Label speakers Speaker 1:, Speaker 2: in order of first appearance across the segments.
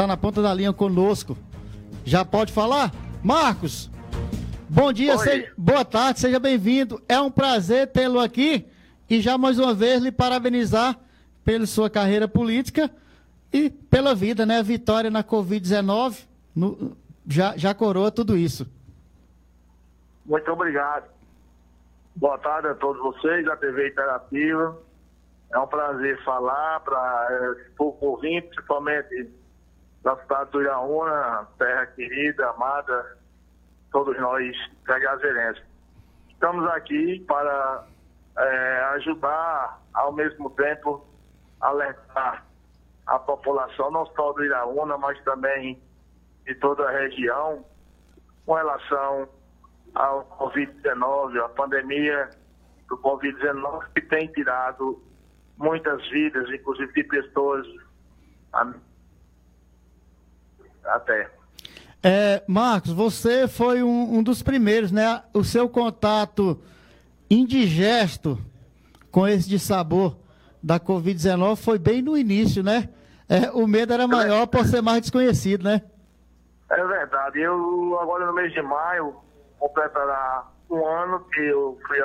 Speaker 1: está na ponta da linha conosco. Já pode falar? Marcos, bom dia, seja, boa tarde, seja bem-vindo. É um prazer tê-lo aqui e já mais uma vez lhe parabenizar pela sua carreira política e pela vida, né? A vitória na Covid-19 já, já coroa tudo isso.
Speaker 2: Muito obrigado. Boa tarde a todos vocês da TV Interativa. É um prazer falar para esse povo ouvinte, principalmente da cidade do Iraúna, terra querida, amada, todos nós cagazeirenses. Estamos aqui para é, ajudar, ao mesmo tempo, alertar a população, não só do Iraúna, mas também de toda a região, com relação ao Covid-19, a pandemia do Covid-19, que tem tirado muitas vidas, inclusive de pessoas até.
Speaker 1: É, Marcos, você foi um, um, dos primeiros, né? O seu contato indigesto com esse de sabor da Covid-19 foi bem no início, né? É, o medo era maior por ser mais desconhecido, né?
Speaker 2: É verdade. Eu, agora no mês de maio, completará um ano que eu fui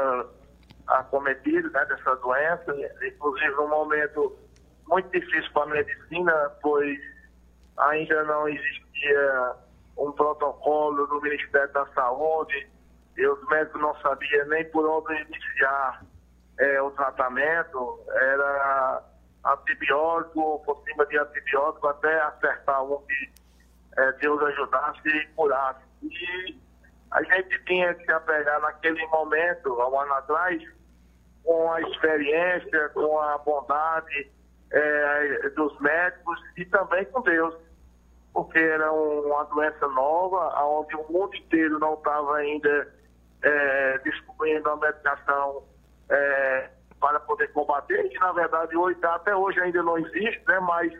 Speaker 2: acometido né, dessa doença, inclusive um momento muito difícil para a medicina, pois ainda não existia um protocolo do Ministério da Saúde, e os médicos não sabiam nem por onde iniciar é, o tratamento, era antibiótico, por cima de antibiótico, até acertar um que é, Deus ajudasse e curasse. E a gente tinha que se apegar naquele momento, há um ano atrás, com a experiência, com a bondade é, dos médicos e também com Deus, porque era uma doença nova, onde o mundo inteiro não estava ainda é, descobrindo a medicação é, para poder combater, que na verdade hoje, até hoje ainda não existe, né, mas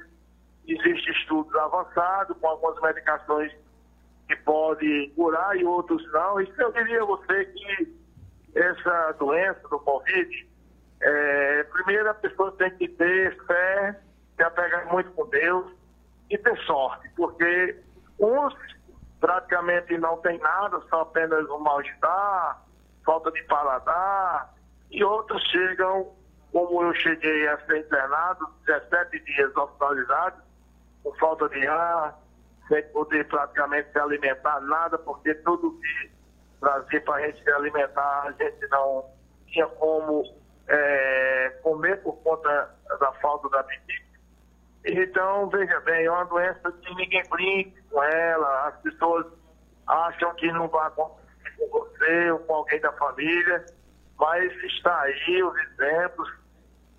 Speaker 2: existe estudos avançados com algumas medicações que podem curar e outros não. E eu diria a você que essa doença do Covid, é, primeiro a pessoa tem que ter fé, se apegar muito com Deus e ter sorte, porque uns praticamente não tem nada, só apenas um mal-estar, falta de paladar, e outros chegam, como eu cheguei a ser internado, 17 dias hospitalizado, com falta de ar, sem poder praticamente se alimentar nada, porque tudo que trazia para a gente se alimentar, a gente não tinha como é, comer por conta da falta da apetite. Então, veja bem, é uma doença que ninguém brinca com ela, as pessoas acham que não vai acontecer com você ou com alguém da família, mas está aí os exemplos,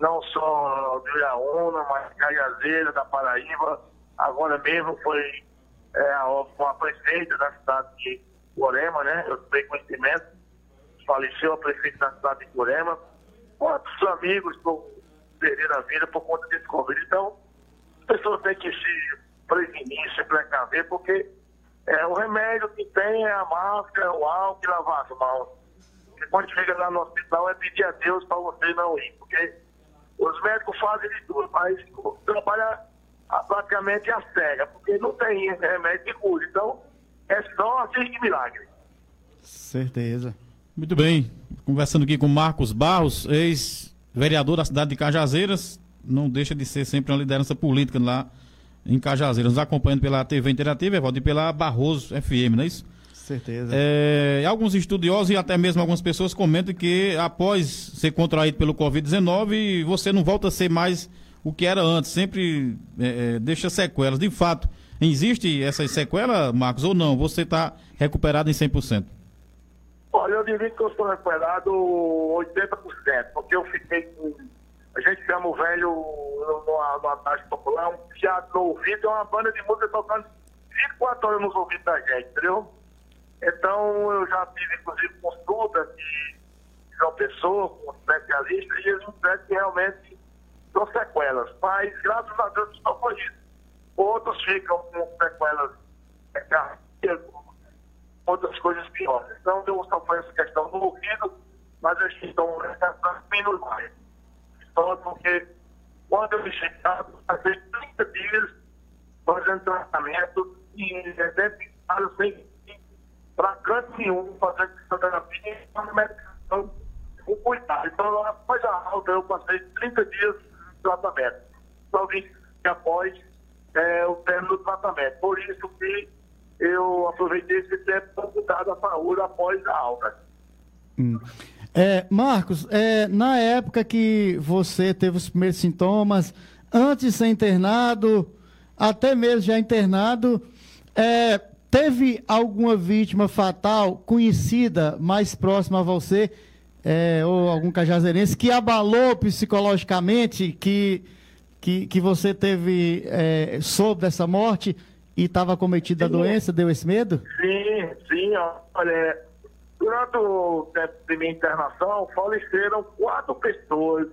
Speaker 2: não só do Iraúna, mas Caiazeira, da Paraíba, agora mesmo foi é, uma prefeita da cidade de Corema, né? Eu tenho conhecimento, faleceu a prefeita da cidade de Corema. Quantos amigos perderam a vida por conta desse Covid? Então, as pessoas têm que se prevenir, se precaver, porque é, o remédio que tem é a máscara, o álcool e lavar as mãos. E quando chega lá no hospital é pedir a Deus para você não ir, porque os médicos fazem de tudo, mas trabalha praticamente a cega, porque não tem remédio que cure. Então, é só assim de milagre.
Speaker 1: Certeza.
Speaker 3: Muito bem. Conversando aqui com Marcos Barros, ex-vereador da cidade de Cajazeiras, não deixa de ser sempre uma liderança política lá em Cajazeiras. Nos acompanhando pela TV Interativa, Evaldo, e pela Barroso FM, não é isso?
Speaker 1: Certeza.
Speaker 3: É, alguns estudiosos e até mesmo algumas pessoas comentam que após ser contraído pelo Covid-19, você não volta a ser mais o que era antes, sempre é, é deixa sequelas. De fato, existe essa sequela, Marcos, ou não? Você está recuperado em 100%?
Speaker 2: Olha, eu diria que eu estou recuperado 80%, porque eu fiquei com. A gente chama o velho numa, numa taxa popular, um teatro no ouvido, é uma banda de música tocando 24 horas nos ouvidos da gente, entendeu? Então, eu já tive, inclusive, consulta de João Pessoa, com especialistas, e eles me disseram que realmente com sequelas, mas graças a Deus só foi isso. Outros ficam com sequelas é, outras coisas piores. Então, eu só essa questão do ouvido, mas eles estão menos mais. Só porque quando eu me chegava, fazia 30 dias fazendo tratamento e casa sem para canto nenhum, fazendo fisioterapia e medicação com cuidado. Então, após a alta, eu passei 30 dias de tratamento. Só vim após é, o término do tratamento. Por isso que eu aproveitei esse tempo para cuidar da saúde após a alta.
Speaker 1: Hum. É, Marcos, é, na época que você teve os primeiros sintomas, antes de ser internado, até mesmo já internado, é, teve alguma vítima fatal conhecida mais próxima a você, é, ou algum cajazeirense, que abalou psicologicamente, que, que, que você teve, é, soube dessa morte e estava cometido a doença, deu esse medo?
Speaker 2: Sim, sim, olha, Durante o tempo de minha internação, faleceram quatro pessoas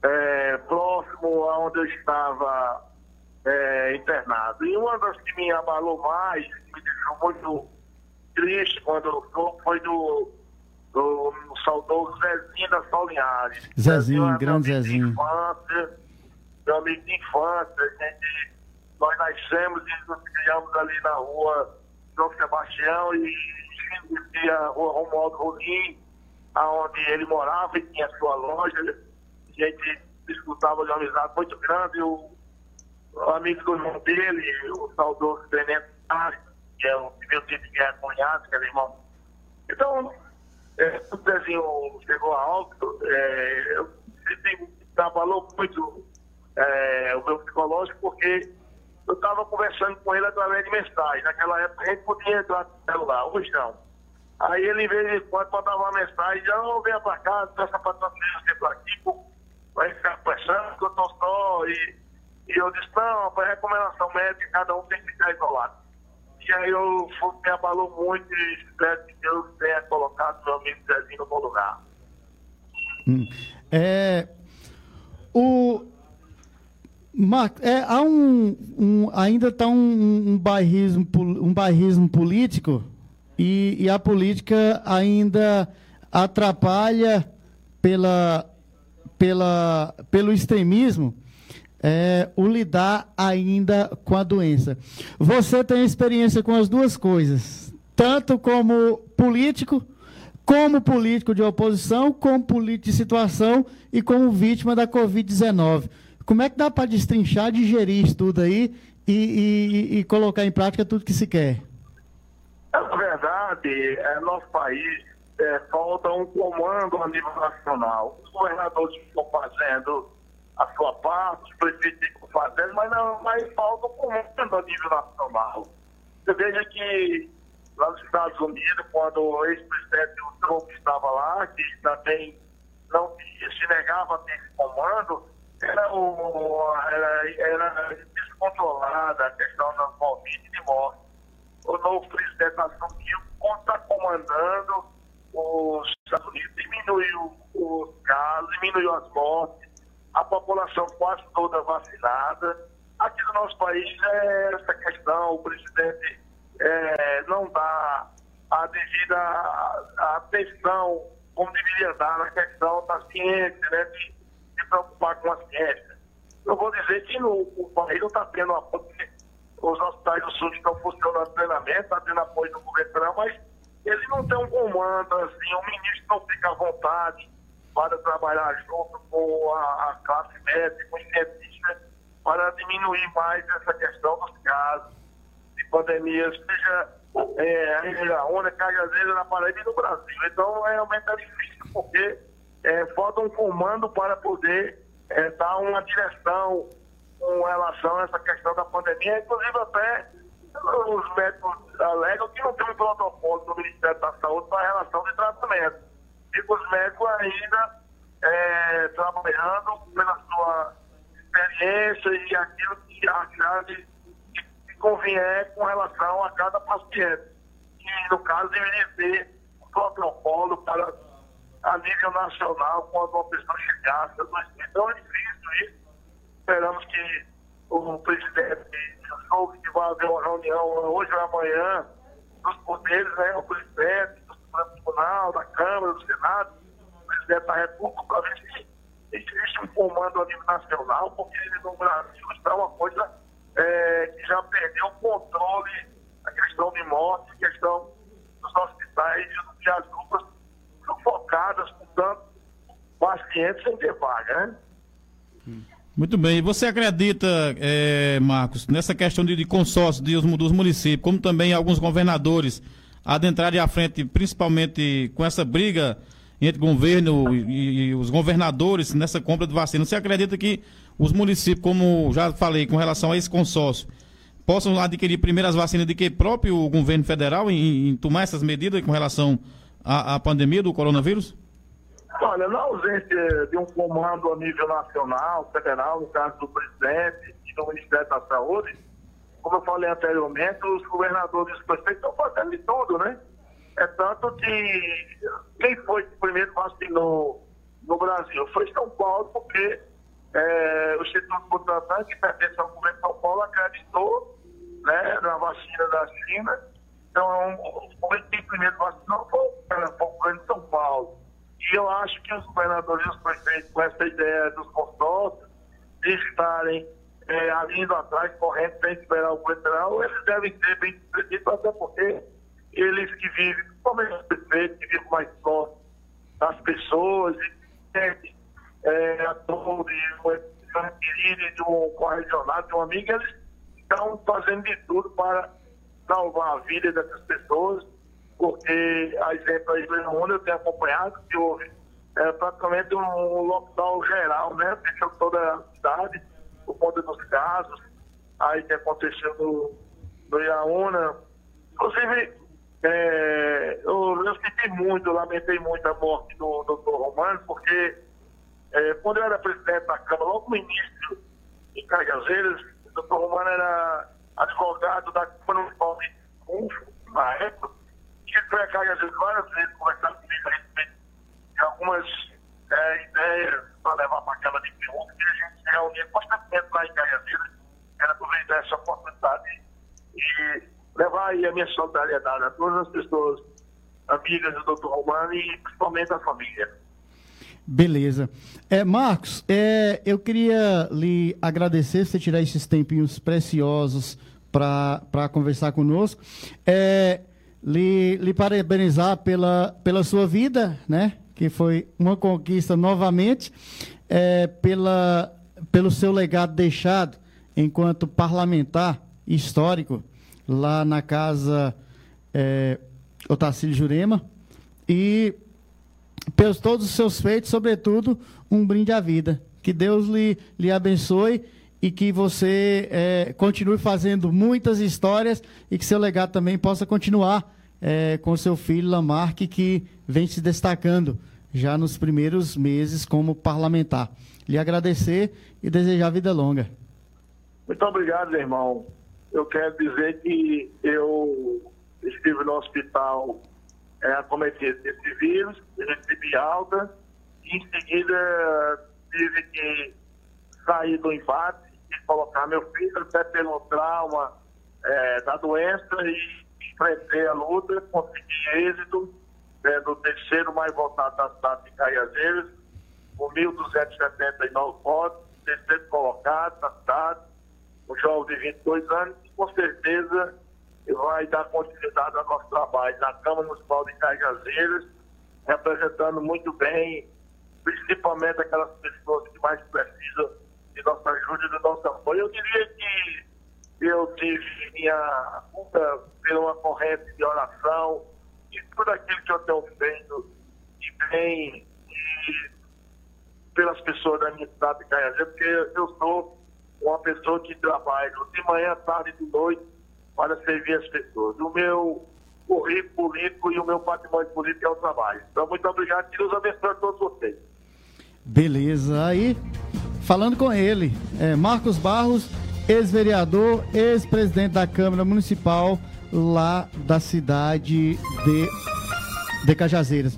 Speaker 2: é, próximo a onde eu estava é, internado. E uma das que me abalou mais, me deixou muito triste quando foi do, do, do saudoso Zezinho da Solinhares.
Speaker 1: Zezinho, Zezinho grande Zezinho.
Speaker 2: Infância, meu amigo de infância, gente, nós nascemos e nos criamos ali na rua São Sebastião e existia a rua Romualdo Rolim, onde ele morava e tinha sua loja. A gente disputava de uma amizade muito grande. O, o amigo do irmão dele, o saudoso Tenente que é o meu tipo de guerra cunhado, que era irmão. Então, é, o Zezinho chegou a alto, é, eu, ele trabalhou muito é, o meu psicológico, porque eu estava conversando com ele através de mensagem. Naquela época a gente podia entrar no celular, hoje não. Aí ele, em vez de quando mandava uma mensagem, não venha para cá, peça para você para aqui, vai ficar pressando, que eu estou só. E, e eu disse, não, foi recomendação médica, cada um tem que ficar isolado. E aí eu fui, me abalou muito e espero que Deus tenha colocado meu amigo Zezinho no bom lugar.
Speaker 1: Hum. É, o, Marcos, é, há um, um ainda está um, um, bairrismo, um bairrismo político e, e a política ainda atrapalha pela, pela, pelo extremismo é, o lidar ainda com a doença. Você tem experiência com as duas coisas, tanto como político, como político de oposição, como político de situação e como vítima da Covid-19. Como é que dá para destrinchar, digerir isso tudo aí e, e, e, colocar em prática tudo que se quer?
Speaker 2: Na verdade, é, nosso país é, falta um comando a nível nacional. Os governadores estão fazendo a sua parte, os prefeitos estão fazendo, mas, não, mas falta um comando a nível nacional. Você veja que lá nos Estados Unidos, quando o ex-presidente Trump estava lá, que também não se negava a ter esse comando, era, o, era, era descontrolada a questão da Covid de morte. O novo presidente assumiu, está comandando os Estados Unidos, diminuiu os casos, diminuiu as mortes, a população quase toda vacinada. Aqui no nosso país é essa questão, o presidente é, não dá a devida atenção como deveria dar na questão da ciência, né, de preocupar com a ciência. Eu vou dizer que no, o país não está tendo apoio, os hospitais do SUS estão funcionando plenamente, está tendo apoio do governo mas ele não tem um comando, assim, o ministro não fica à vontade para trabalhar junto com a, a classe médica, com os cientistas, para diminuir mais essa questão dos casos de pandemia, seja é, a região única, às vezes na Paraíba no Brasil. Então, realmente é difícil, porque é, falta um comando para poder é, dar uma direção com relação a essa questão da pandemia, inclusive até os médicos alegam que não tem um protocolo do Ministério da Saúde para a relação de tratamento. E os médicos ainda é, trabalhando pela sua experiência e aquilo que achar de, de, de convier com relação a cada paciente. E, no caso, deveria para a nível nacional quando uma pessoa chegasse. Então é isso. Esperamos que o presidente soube que vai haver uma reunião hoje ou amanhã dos poderes, né, o presidente, do Supremo Tribunal, da Câmara, do Senado, o presidente da República, para ver se existe um comando a nível nacional, porque no Brasil está uma coisa é, que já perdeu o controle da questão de morte, questão dos hospitais e as UPAs pacientes sem ter vaga, né?
Speaker 3: Muito bem. Você acredita, é, Marcos, nessa questão de, de consórcio de, dos municípios, como também alguns governadores adentrarem à frente, principalmente com essa briga entre governo e, e, os governadores nessa compra de vacina. Você acredita que os municípios, como já falei, com relação a esse consórcio, possam adquirir primeiras vacinas de que próprio o governo federal em, em tomar essas medidas com relação à, à pandemia do coronavírus?
Speaker 2: Olha, na ausência de um comando a nível nacional, federal, no caso do presidente e do Ministério da Saúde, como eu falei anteriormente, os governadores e os prefeitos estão fazendo de tudo, né? É tanto que quem foi que primeiro vacinou no Brasil foi São Paulo, porque é, o Instituto Butantan, que pertence ao governo de São Paulo, acreditou né, na vacina da China. Então, o que primeiro vacinou foi o governo de São Paulo. E eu acho que os governadores e os prefeitos, com essa ideia dos consórcios, de estarem é, indo atrás, correndo, sem esperar o governo eles devem ser bem sucedidos, até porque eles que vivem, principalmente os prefeitos, que vivem mais próximo das pessoas, e tem é, ator de um querido, de um de um amigo, eles estão fazendo de tudo para salvar a vida dessas pessoas, porque a exemplo aí do mundo eu tenho acompanhado que houve é, praticamente um lockdown geral, né? Fechou toda a cidade, por conta dos casos, aí que aconteceu no, no Iaúna. Inclusive, é, eu, eu senti muito, lamentei muito a morte do doutor Romano, porque é, quando eu era presidente da Câmara, logo no início, em Cajazeiras, o doutor Romano era advogado da Câmara Municipal de Cunfo, na época, que foi a Cajazeiras várias vezes conversar comigo a respeito de algumas é, ideias para levar para a Câmara de Piúna, que a gente se reunia constantemente lá em Cajazeiras, era aproveitar essa oportunidade e levar aí a minha solidariedade a todas as pessoas amigas do doutor Romano e principalmente a família.
Speaker 1: Beleza. É, Marcos, é, eu queria lhe agradecer você tirar esses tempinhos preciosos para conversar conosco. É, lhe, lhe parabenizar pela, pela sua vida, né? Que foi uma conquista novamente, é, pela, pelo seu legado deixado enquanto parlamentar histórico lá na casa é, Otacílio Jurema. E pelos todos os seus feitos, sobretudo, um brinde à vida. Que Deus lhe, lhe abençoe e que você é, continue fazendo muitas histórias e que seu legado também possa continuar é, com seu filho Lamarck, que vem se destacando já nos primeiros meses como parlamentar. Lhe agradecer e desejar vida longa.
Speaker 2: Muito obrigado, irmão. Eu quero dizer que eu estive no hospital é, acometido desse vírus, recebi alta, e em seguida tive que sair do embate colocar meu filho até pelo trauma é, da doença e enfrentei a luta, consegui êxito, sendo o terceiro mais votado da cidade de Caiazeiras, com 1.279 votos, terceiro colocado na cidade, um jovem de 22 anos, e com certeza vai dar continuidade ao nosso trabalho na Câmara Municipal de Cajazeiras, representando muito bem, principalmente aquelas pessoas que mais precisam de nossa ajuda e do nosso apoio. Eu diria que eu tive minha luta pela uma corrente de oração e tudo aquilo que eu tenho feito de bem e pelas pessoas da minha cidade de Cajazeiras, porque eu sou uma pessoa que trabalha de manhã, tarde e de noite para servir as pessoas. O meu currículo político e o meu patrimônio político é o trabalho. Então, muito obrigado. Deus abençoe a todos vocês.
Speaker 1: Beleza. Aí, falando com ele, é Marcos Barros, ex-vereador, ex-presidente da Câmara Municipal lá da cidade de, de Cajazeiras.